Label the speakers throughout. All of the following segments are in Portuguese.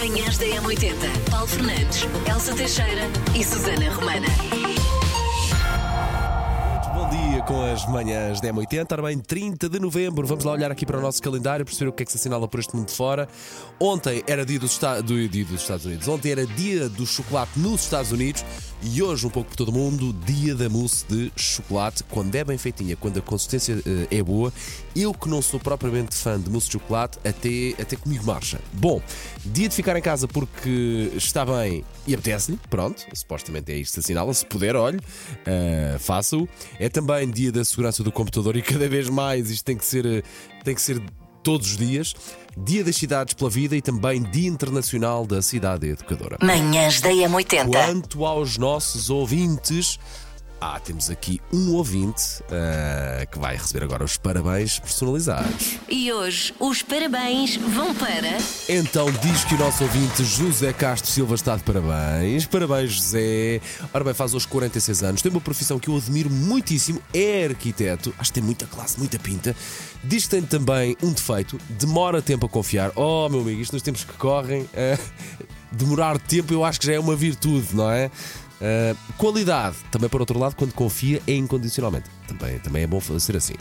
Speaker 1: Manhãs da M80. Paulo Fernandes, Elsa Teixeira e Susana Romana.
Speaker 2: Bom dia com as manhãs da M80, ora bem, 30 de novembro. Vamos lá olhar aqui para o nosso calendário, perceber o que é que se assinala por este mundo fora. Ontem era dia do, dia dos Estados Unidos, ontem era dia do chocolate nos Estados Unidos e hoje, um pouco por todo o mundo, dia da mousse de chocolate. Quando é bem feitinha, quando a consistência eh, é boa, eu que não sou propriamente fã de mousse de chocolate, até, até comigo marcha. Bom, dia de ficar em casa porque está bem e apetece-lhe, pronto, supostamente é isto assinala. Se puder, olhe, eh, faça-o. É também dia da segurança do computador e cada vez mais isto tem que ser, eh, tem que ser todos os dias. Dia das cidades pela vida e também Dia Internacional da Cidade Educadora.
Speaker 1: Manhãs da M80.
Speaker 2: Quanto aos nossos ouvintes, ah, temos aqui um ouvinte ah, que vai receber agora os parabéns personalizados.
Speaker 1: E hoje os parabéns vão para.
Speaker 2: Então diz que o nosso ouvinte José Castro Silva está de parabéns. Parabéns, José. Ora bem, faz hoje 46 anos, tem uma profissão que eu admiro muitíssimo, é arquiteto. Acho que tem muita classe, muita pinta. Diz que tem também um defeito, demora tempo a confiar. Oh, meu amigo, isto nos tempos que correm, ah, demorar tempo eu acho que já é uma virtude, não é? Uh, qualidade, também por outro lado, quando confia é incondicionalmente. Também, também é bom ser assim.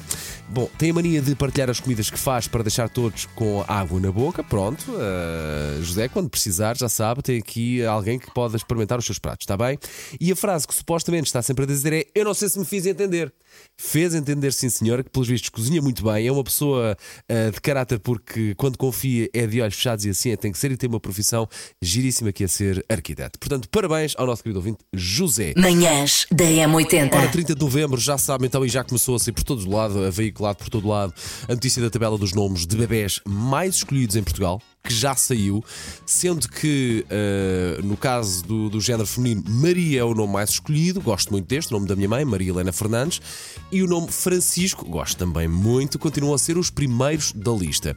Speaker 2: Bom, tem a mania de partilhar as comidas que faz para deixar todos com água na boca. Pronto, uh, José, quando precisar, já sabe, tem aqui alguém que pode experimentar os seus pratos, está bem? E a frase que supostamente está sempre a dizer é: Eu não sei se me fiz entender. Fez entender, sim senhora, que pelos vistos cozinha muito bem, é uma pessoa uh, de caráter porque quando confia é de olhos fechados e assim é, tem que ser e tem uma profissão giríssima que é ser arquiteto. Portanto, parabéns ao nosso querido ouvinte José.
Speaker 1: Manhãs da M80.
Speaker 2: Ora, 30 de novembro, já sabem, então, e já começou a sair por todo lado, a veiculado por todo lado, a notícia da tabela dos nomes de bebés mais escolhidos em Portugal, que já saiu, sendo que, uh, no caso do, do género feminino, Maria é o nome mais escolhido, gosto muito deste, o nome da minha mãe, Maria Helena Fernandes, e o nome Francisco, gosto também muito, continuam a ser os primeiros da lista.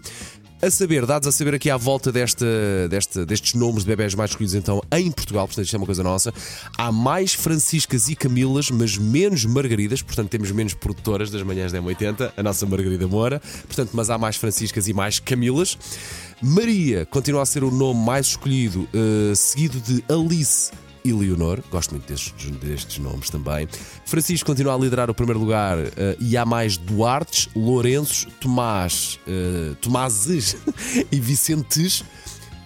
Speaker 2: A saber, dados a saber aqui à volta desta, desta, destes nomes de bebés mais escolhidos então em Portugal, portanto isto é uma coisa nossa, há mais Franciscas e Camilas, mas menos Margaridas, portanto temos menos produtoras das manhãs da M80, a nossa Margarida Moura, portanto, mas há mais Franciscas e mais Camilas. Maria continua a ser o nome mais escolhido, uh, seguido de Alice e Leonor, gosto muito destes, destes nomes também. Francisco continua a liderar o primeiro lugar uh, e há mais Duartes, Lourenços, Tomás, uh, Tomazes e Vicentes.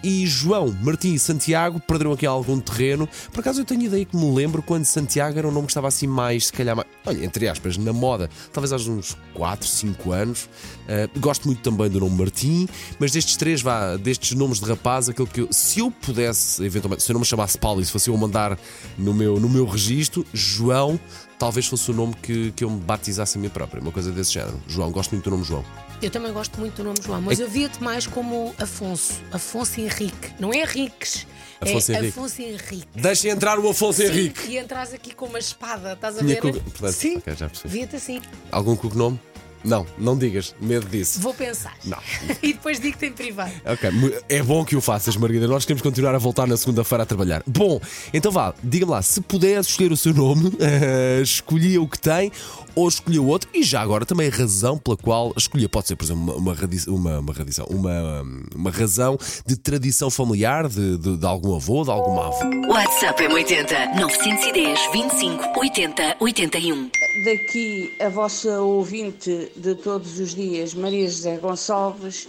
Speaker 2: E João, Martim e Santiago perderam aqui algum terreno. Por acaso eu tenho ideia que me lembro quando Santiago era um nome que estava assim mais, se calhar, mais, olha, entre aspas, na moda, talvez há uns 4, 5 anos. Uh, gosto muito também do nome Martim, mas destes três, vá, destes nomes de rapaz, aquele que eu, se eu pudesse, eventualmente, se eu não me chamasse Paulo e se fosse eu a mandar no meu, no meu registro, João, talvez fosse o nome que, que eu me batizasse a mim próprio, uma coisa desse género. João, gosto muito do nome João.
Speaker 3: Eu também gosto muito do nome João, mas
Speaker 2: É-
Speaker 3: eu via-te mais como Afonso. Afonso Henrique. Não é Henriques.
Speaker 2: Afonso
Speaker 3: é
Speaker 2: Henrique.
Speaker 3: Afonso Henrique.
Speaker 2: Deixa entrar o Afonso
Speaker 3: Sim,
Speaker 2: Henrique.
Speaker 3: E entras aqui com uma espada, estás a
Speaker 2: Tinha
Speaker 3: ver?
Speaker 2: cu- portanto,
Speaker 3: Sim,
Speaker 2: ok, já percebi.
Speaker 3: via-te assim.
Speaker 2: Algum cognome? Não, não digas, medo disso.
Speaker 3: Vou pensar.
Speaker 2: Não.
Speaker 3: e depois digo-te em privado.
Speaker 2: Ok, é bom que o faças, Margarida. Nós queremos continuar a voltar na segunda-feira a trabalhar. Bom, então vá, diga-me lá, se pudesse escolher o seu nome, eh, escolhia o que tem ou escolhia o outro, e já agora também a razão pela qual escolhia. Pode ser, por exemplo, uma, uma, uma, uma radição, uma, uma razão de tradição familiar, de, de, de algum avô, de alguma avó.
Speaker 1: WhatsApp M80 910 25 80 81.
Speaker 4: Daqui a vossa ouvinte de todos os dias, Maria José Gonçalves,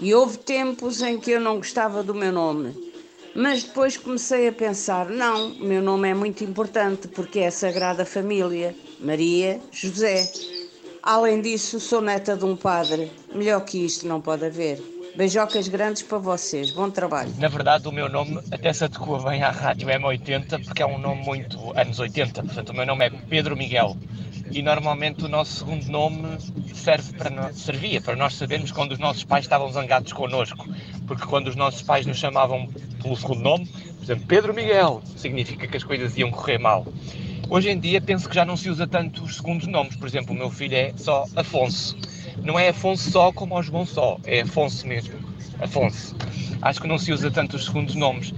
Speaker 4: e houve tempos em que eu não gostava do meu nome. Mas depois comecei a pensar: não, meu nome é muito importante porque é a Sagrada Família, Maria José. Além disso, sou neta de um padre. Melhor que isto não pode haver. Beijocas grandes para vocês. Bom trabalho.
Speaker 5: Na verdade, o meu nome até se adequa bem à rádio M80 porque é um nome muito anos 80. Portanto, o meu nome é Pedro Miguel e normalmente o nosso segundo nome serve para servia para nós sabermos quando os nossos pais estavam zangados connosco. Porque quando os nossos pais nos chamavam pelo segundo nome, por exemplo, Pedro Miguel, significa que as coisas iam correr mal. Hoje em dia penso que já não se usa tanto os segundos nomes. Por exemplo, o meu filho é só Afonso. Não é Afonso só como João só, é Afonso mesmo. Afonso. Acho que não se usa tanto os segundos nomes.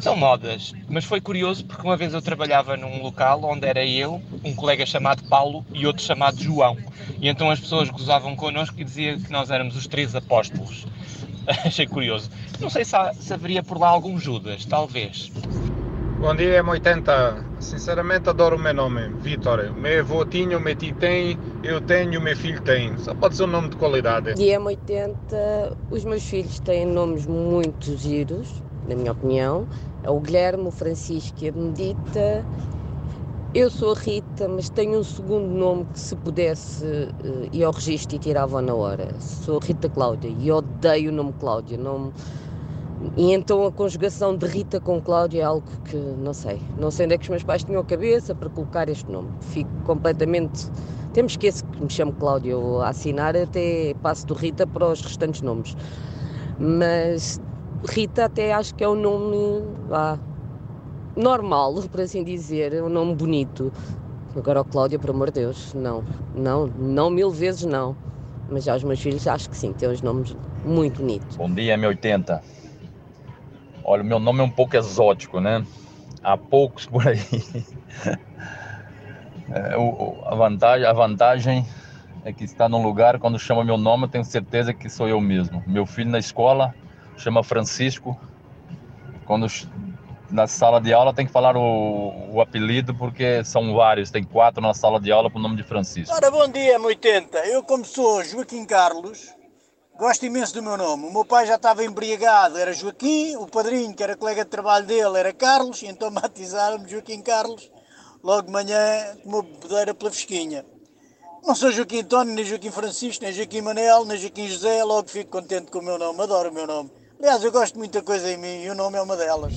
Speaker 5: São modas, mas foi curioso porque uma vez eu trabalhava num local onde era eu, um colega chamado Paulo e outro chamado João. E então as pessoas gozavam connosco e diziam que nós éramos os três apóstolos. Achei curioso. Não sei se, há, se haveria por lá algum Judas, talvez.
Speaker 6: Bom dia, M80. Sinceramente adoro o meu nome, Vitor. Meu avô tinha, o meu tio tem, eu tenho, o meu filho tem. Só pode ser um nome de qualidade.
Speaker 7: Dia M80, os meus filhos têm nomes muito giros, na minha opinião. É o Guilherme, o Francisco e a Benedita. Eu sou a Rita, mas tenho um segundo nome que se pudesse uh, ir ao registro e tirava na hora. Sou Rita Cláudia e odeio o nome Cláudia. Não... E então a conjugação de Rita com Cláudia é algo que não sei. Não sei onde é que os meus pais tinham a cabeça para colocar este nome. Fico completamente. Temos esqueço que me chamo Cláudia. A assinar até passo do Rita para os restantes nomes. Mas Rita até acho que é um nome normal, por assim dizer, é um nome bonito. Agora o Cláudia, por amor de Deus, não, não, não mil vezes não. Mas já os meus filhos acho que sim, têm uns nomes muito bonitos.
Speaker 8: Bom dia, M80. Olha, o meu nome é um pouco exótico, né? Há poucos por aí. É, o, a, vantagem, a vantagem é que está num lugar, quando chama meu nome, eu tenho certeza que sou eu mesmo. Meu filho na escola chama Francisco. Quando na sala de aula tem que falar o, o apelido porque são vários, tem quatro na sala de aula com o nome de Francisco.
Speaker 9: Ora, bom dia, M80. Eu, como sou Joaquim Carlos, gosto imenso do meu nome. O meu pai já estava embriagado, era Joaquim, o padrinho, que era colega de trabalho dele, era Carlos, então batizaram-me Joaquim Carlos. Logo de manhã, uma bebedeira pela fresquinha. Não sou Joaquim António, nem Joaquim Francisco, nem Joaquim Manel, nem Joaquim José, logo fico contente com o meu nome, adoro o meu nome. Aliás, eu gosto de muita coisa em mim e o nome é uma delas.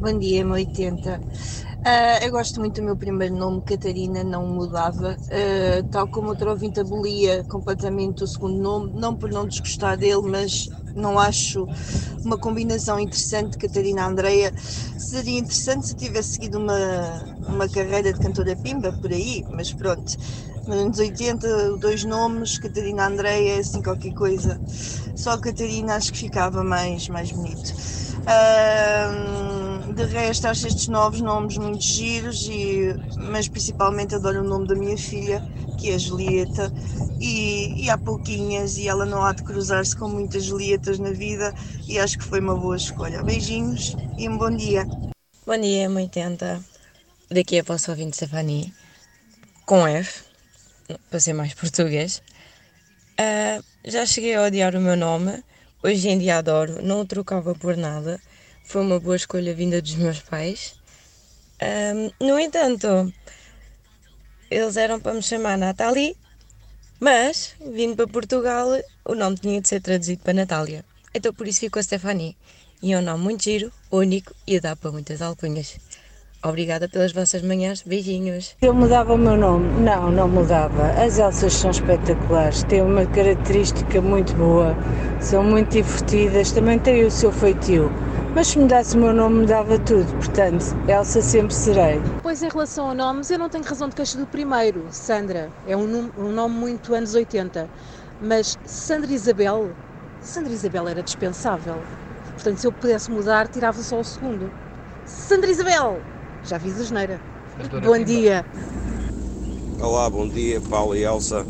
Speaker 10: Bom dia, M80. Uh, eu gosto muito do meu primeiro nome, Catarina, não mudava. Uh, tal como outro ouvinte abolia completamente o segundo nome, não por não desgostar dele, mas não acho uma combinação interessante, Catarina Andreia. Seria interessante se tivesse seguido uma, uma carreira de cantora pimba por aí, mas pronto. Nos anos 80, dois nomes, Catarina Andreia, assim qualquer coisa. Só Catarina acho que ficava mais, mais bonito. Uh, de resto, acho estes novos nomes muito giros, e, mas principalmente adoro o nome da minha filha, que é Julieta, e, e há pouquinhas, e ela não há de cruzar-se com muitas Julietas na vida, e acho que foi uma boa escolha. Beijinhos e um bom dia.
Speaker 11: Bom dia, 80. Daqui é a vossa ouvinte Stefani, com F, para ser mais português. Uh, já cheguei a odiar o meu nome, hoje em dia adoro, não o trocava por nada foi uma boa escolha vinda dos meus pais. Um, no entanto, eles eram para me chamar Nathalie, mas, vindo para Portugal, o nome tinha de ser traduzido para Natália. Então por isso ficou Stephanie. E é um nome muito giro, único e dá para muitas alcunhas. Obrigada pelas vossas manhãs, beijinhos.
Speaker 12: Eu mudava o meu nome? Não, não mudava. As Elsas são espetaculares, têm uma característica muito boa, são muito divertidas, também têm o seu feitio. Mas se mudasse o meu nome, mudava tudo, portanto, Elsa sempre serei.
Speaker 13: Pois em relação a nomes, eu não tenho razão de queixa do primeiro, Sandra. É um, um nome muito anos 80. Mas Sandra Isabel, Sandra Isabel era dispensável. Portanto, se eu pudesse mudar, tirava só o segundo. Sandra Isabel! Já fiz a geneira. Bom dia.
Speaker 14: Olá, bom dia, Paulo e Elsa.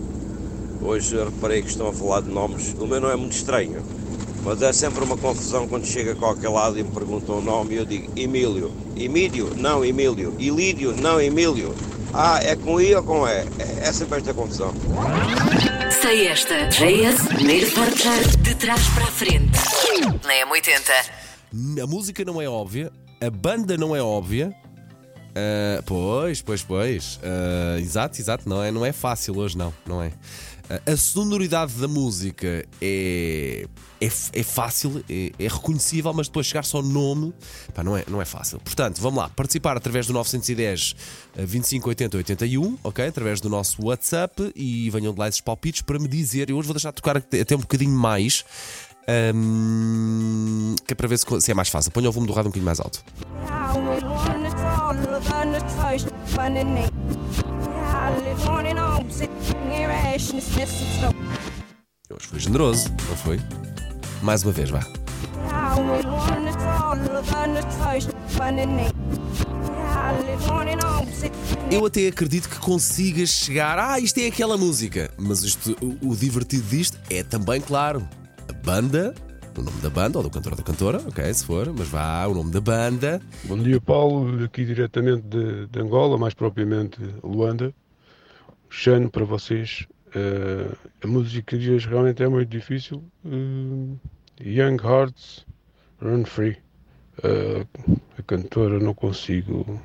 Speaker 14: Hoje reparei que estão a falar de nomes. O meu não é muito estranho mas é sempre uma confusão quando chega a qualquer lado e me perguntam o nome e eu digo Emílio. Emílio? Não, Emílio. Ilídio? Não, Emílio. Ah, é com I ou com E? É, é sempre esta confusão.
Speaker 1: Sei esta. JS, primeiro portar de trás para a frente. Na M80.
Speaker 2: A música não é óbvia, a banda não é óbvia. Uh, pois, pois, pois. Uh, exato, exato. Não é, não é fácil hoje, não. Não é. A sonoridade da música é, é, é fácil, é, é, reconhecível, mas depois chegar só ao nome pá, não, é, não é fácil. Portanto, vamos lá, participar através do 910 25 80 81, ok? Através do nosso WhatsApp e venham de lá esses palpites para me dizer. Eu hoje vou deixar de tocar até um bocadinho mais. Um, que é para ver se, se é mais fácil. Ponha o volume do rádio um bocadinho mais alto. Hoje foi generoso, não foi? Mais uma vez, vá. Eu até acredito que consigas chegar. Ah, isto é aquela música. Mas isto, o, o divertido disto é também, claro, a banda o nome da banda ou do cantor ou da cantora, ok, se for, mas vá, o nome da banda.
Speaker 15: Bom dia, Paulo, aqui diretamente de, de Angola, mais propriamente Luanda. Xano para vocês. Eh, a música de hoje realmente é muito difícil. Eh, Young Hearts, Run Free. Eh, a cantora não consigo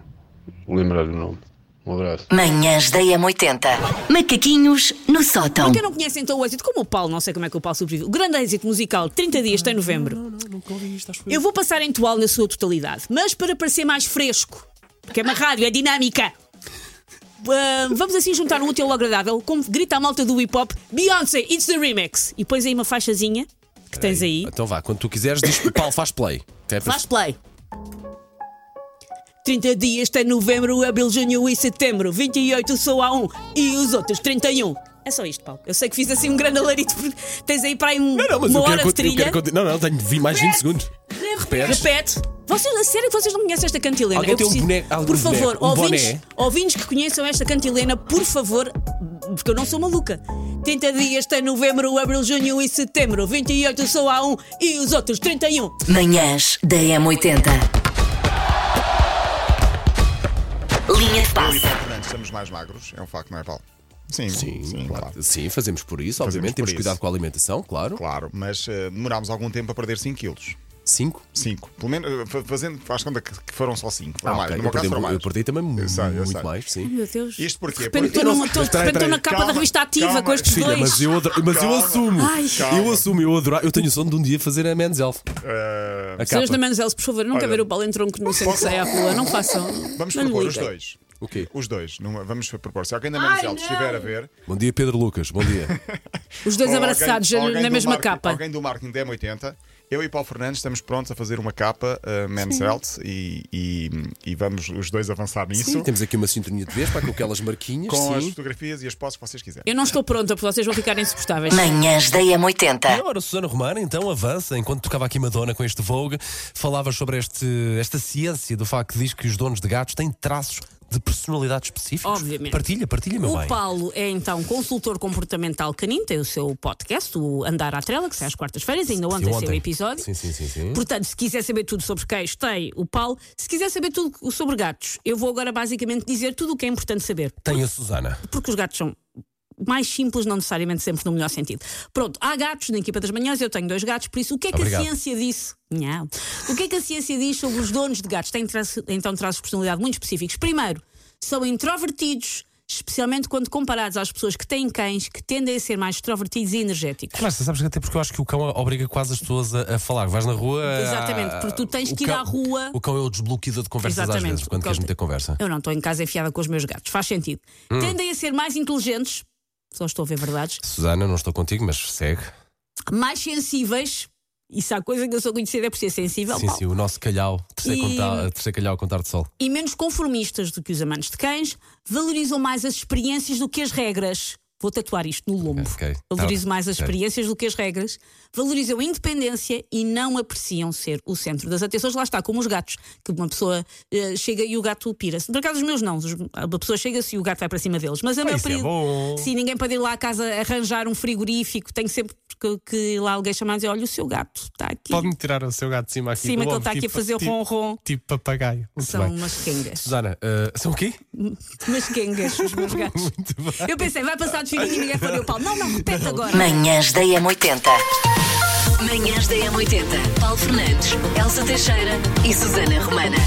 Speaker 15: lembrar o nome. Um abraço.
Speaker 1: Manhãs da M80. Macaquinhos no sótão.
Speaker 16: Para quem não conhece então o êxito, como o Paulo, não sei como é que o Paulo sobrevive, o grande êxito musical 30 dias tem novembro. Eu vou passar em toal na sua totalidade, mas para parecer mais fresco, porque é uma rádio, é dinâmica. Ah, vamos assim juntar um útil ao agradável, como grita a malta do hip hop, Beyoncé, it's the remix. E pões aí uma faixazinha que tens aí.
Speaker 2: Então vá, quando tu quiseres, diz Paulo faz play. É para-
Speaker 16: Faz play. 30 dias tem novembro, abril, junho e setembro. 28 só há um e os outros 31. É só isto, Paulo. Eu sei que fiz assim um grande alarito porque tens aí para aí um-
Speaker 2: Não, mas
Speaker 16: uma
Speaker 2: eu
Speaker 16: hora
Speaker 2: quero,
Speaker 16: de trilha.
Speaker 2: quero Não, não, tenho vi mais 20 segundos. Repete.
Speaker 16: Repete. Vocês, a sério que vocês não conhecem esta cantilena?
Speaker 2: Alguém
Speaker 16: Eu
Speaker 2: tem um
Speaker 16: preciso-
Speaker 2: boneco- algum
Speaker 16: Por favor,
Speaker 2: boneco, um
Speaker 16: ouvintes,
Speaker 2: boné?
Speaker 16: ouvintes que conheçam esta cantilena, por favor, porque eu não sou maluca. 30 dias tem novembro, abril, junho e setembro. 28 só há um e os outros 31.
Speaker 1: Manhãs da M80. Linha de passe.
Speaker 17: Fernandes, estamos mais magros, é um facto, não é, Paulo? Sim,
Speaker 2: Sim, claro. Sim, fazemos por isso, obviamente.
Speaker 17: por
Speaker 2: Temos
Speaker 17: isso.
Speaker 2: cuidado com a alimentação, claro.
Speaker 17: Claro, mas eh, demorámos algum tempo a perder 5 quilos.
Speaker 2: 5?
Speaker 17: 5. Pelo menos, eh, fa- fazendo, faz conta que, que foram só 5.
Speaker 2: Ah, ok. Eu perdi- eu perdi também
Speaker 17: Eu sei, eu
Speaker 2: muito
Speaker 17: sei.
Speaker 2: mais, sim.
Speaker 16: Meu Deus.
Speaker 17: Isto porquê?
Speaker 16: De repente
Speaker 17: Porque-
Speaker 16: estou numa- estou- de repente estou na capa da revista ativa
Speaker 17: calma.
Speaker 16: com estes
Speaker 2: Filha,
Speaker 16: dois.
Speaker 2: mas eu, adoro- mas eu
Speaker 17: Calma.
Speaker 2: assumo.
Speaker 16: Ai.
Speaker 2: Eu assumo, eu adoro. Eu tenho o sonho de um dia fazer a Men's Health.
Speaker 17: Eh,
Speaker 2: A
Speaker 16: Senhores
Speaker 2: capa.
Speaker 16: da Menzeles, por favor, não quer
Speaker 17: Olha,
Speaker 16: ver o em tronco no centro que
Speaker 17: posso-
Speaker 16: sai à rua. Não façam.
Speaker 17: Vamos
Speaker 16: não lhe
Speaker 17: propor os
Speaker 16: liguem.
Speaker 17: dois.
Speaker 2: O quê?
Speaker 17: Os dois. numa- vamos propor. Se alguém da
Speaker 16: não.
Speaker 17: estiver a ver.
Speaker 2: Bom dia, Pedro Lucas. Bom dia.
Speaker 16: Os dois
Speaker 17: ou
Speaker 16: abraçados
Speaker 17: alguém-
Speaker 16: na
Speaker 17: alguém do
Speaker 16: mesma
Speaker 17: marketing-
Speaker 16: capa.
Speaker 17: Alguém do marketing da M80. Eu e Paulo Fernandes estamos prontos a fazer uma capa uh, Men's. Health e, e, e vamos os dois avançar nisso.
Speaker 2: Sim, temos aqui uma sintonia de vez para com aquelas marquinhas.
Speaker 17: com as
Speaker 2: sim.
Speaker 17: fotografias e as poses que vocês quiserem.
Speaker 16: Eu não estou pronta, porque vocês vão ficar insuportáveis.
Speaker 1: Manhãs da
Speaker 2: E
Speaker 1: M80.
Speaker 2: agora, Susana Romana, então avança. Enquanto tocava aqui Madonna com este Vogue, falavas sobre este, esta ciência do facto que diz que os donos de gatos têm traços de personalidade específicos.
Speaker 16: Obviamente.
Speaker 2: Partilha, partilha, meu
Speaker 16: O
Speaker 2: bem.
Speaker 16: Paulo é então consultor comportamental canino, tem o seu podcast, o Andar à Trela, que sai às quartas-feiras, ainda ontem
Speaker 2: Sim,
Speaker 16: saiu o episódio.
Speaker 2: Sim, sim, sim. sim.
Speaker 16: Portanto, se quiser saber tudo sobre cães, tem o Paulo. Se quiser saber tudo sobre gatos, eu vou agora basicamente dizer tudo o que é importante saber.
Speaker 2: Tem a Susana.
Speaker 16: Porque os gatos são mais simples, não necessariamente sempre no melhor sentido. Pronto, há gatos na equipa das manhãs, eu tenho dois gatos, por isso o que é que
Speaker 2: Obrigado.
Speaker 16: a ciência disse? Não. O que é que a ciência diz sobre os donos de gatos? Tem então traços de personalidade muito específicos. Primeiro, são introvertidos, especialmente quando comparados às pessoas que têm cães, que tendem a ser mais extrovertidos e energéticos.
Speaker 2: Claro, sabes que até porque eu acho que o cão obriga quase as pessoas a, a falar. Vais na rua.
Speaker 16: Exatamente,
Speaker 2: ah,
Speaker 16: porque tu tens
Speaker 2: o
Speaker 16: que ir
Speaker 2: cão-
Speaker 16: à rua.
Speaker 2: O cão é o desbloqueador de conversas às
Speaker 16: Exatamente,
Speaker 2: vezes, quando queres meter conversa.
Speaker 16: Eu não estou em casa enfiada com os meus gatos, faz sentido.
Speaker 2: Hum.
Speaker 16: Tendem a ser mais inteligentes, só estou a ver verdades,
Speaker 2: Susana, não estou contigo, mas segue.
Speaker 16: mais sensíveis. Isso há coisa que eu sou conhecida é por ser sensível.
Speaker 2: sim,
Speaker 16: Paulo.
Speaker 2: sim, o nosso calhau, terceiro,
Speaker 16: E-
Speaker 2: contar, terceiro calhau a contar de sol.
Speaker 16: e menos conformistas do que os amantes de cães, valorizam mais as experiências do que as regras. Vou tatuar isto no lombo.
Speaker 2: Ok, tá
Speaker 16: Valorizo
Speaker 2: bem.
Speaker 16: mais as experiências do que as regras, valorizam a independência e não apreciam ser o centro das atenções. Lá está, como os gatos, que uma pessoa eh, chega e o gato pira-se. Por acaso, os meus não, os- a pessoa chega-se e o gato vai para cima deles. Mas a
Speaker 2: Ah,
Speaker 16: maior
Speaker 2: isso é.
Speaker 16: Sim, ninguém pode ir lá à casa arranjar um frigorífico, tem sempre que, que ir lá alguém chamar e dizer: olha, o seu gato está aqui.
Speaker 2: Pode-me tirar o seu gato de cima aqui
Speaker 16: Cima que ele está aqui a
Speaker 2: tipo-
Speaker 16: fazer o
Speaker 2: tipo-
Speaker 16: ronron.
Speaker 2: Tipo papagaio. Muito
Speaker 16: São
Speaker 2: bem.
Speaker 16: umas quengas.
Speaker 2: Susana, ah, são o quê?
Speaker 16: Umas quengas, os meus gatos. Eu pensei, vai passar de fininho e ninguém falou o pau. Não, não, repete agora.
Speaker 1: Manhãs da M80. Manhãs da M80. Paulo Fernandes, Elsa Teixeira e Susana Romana.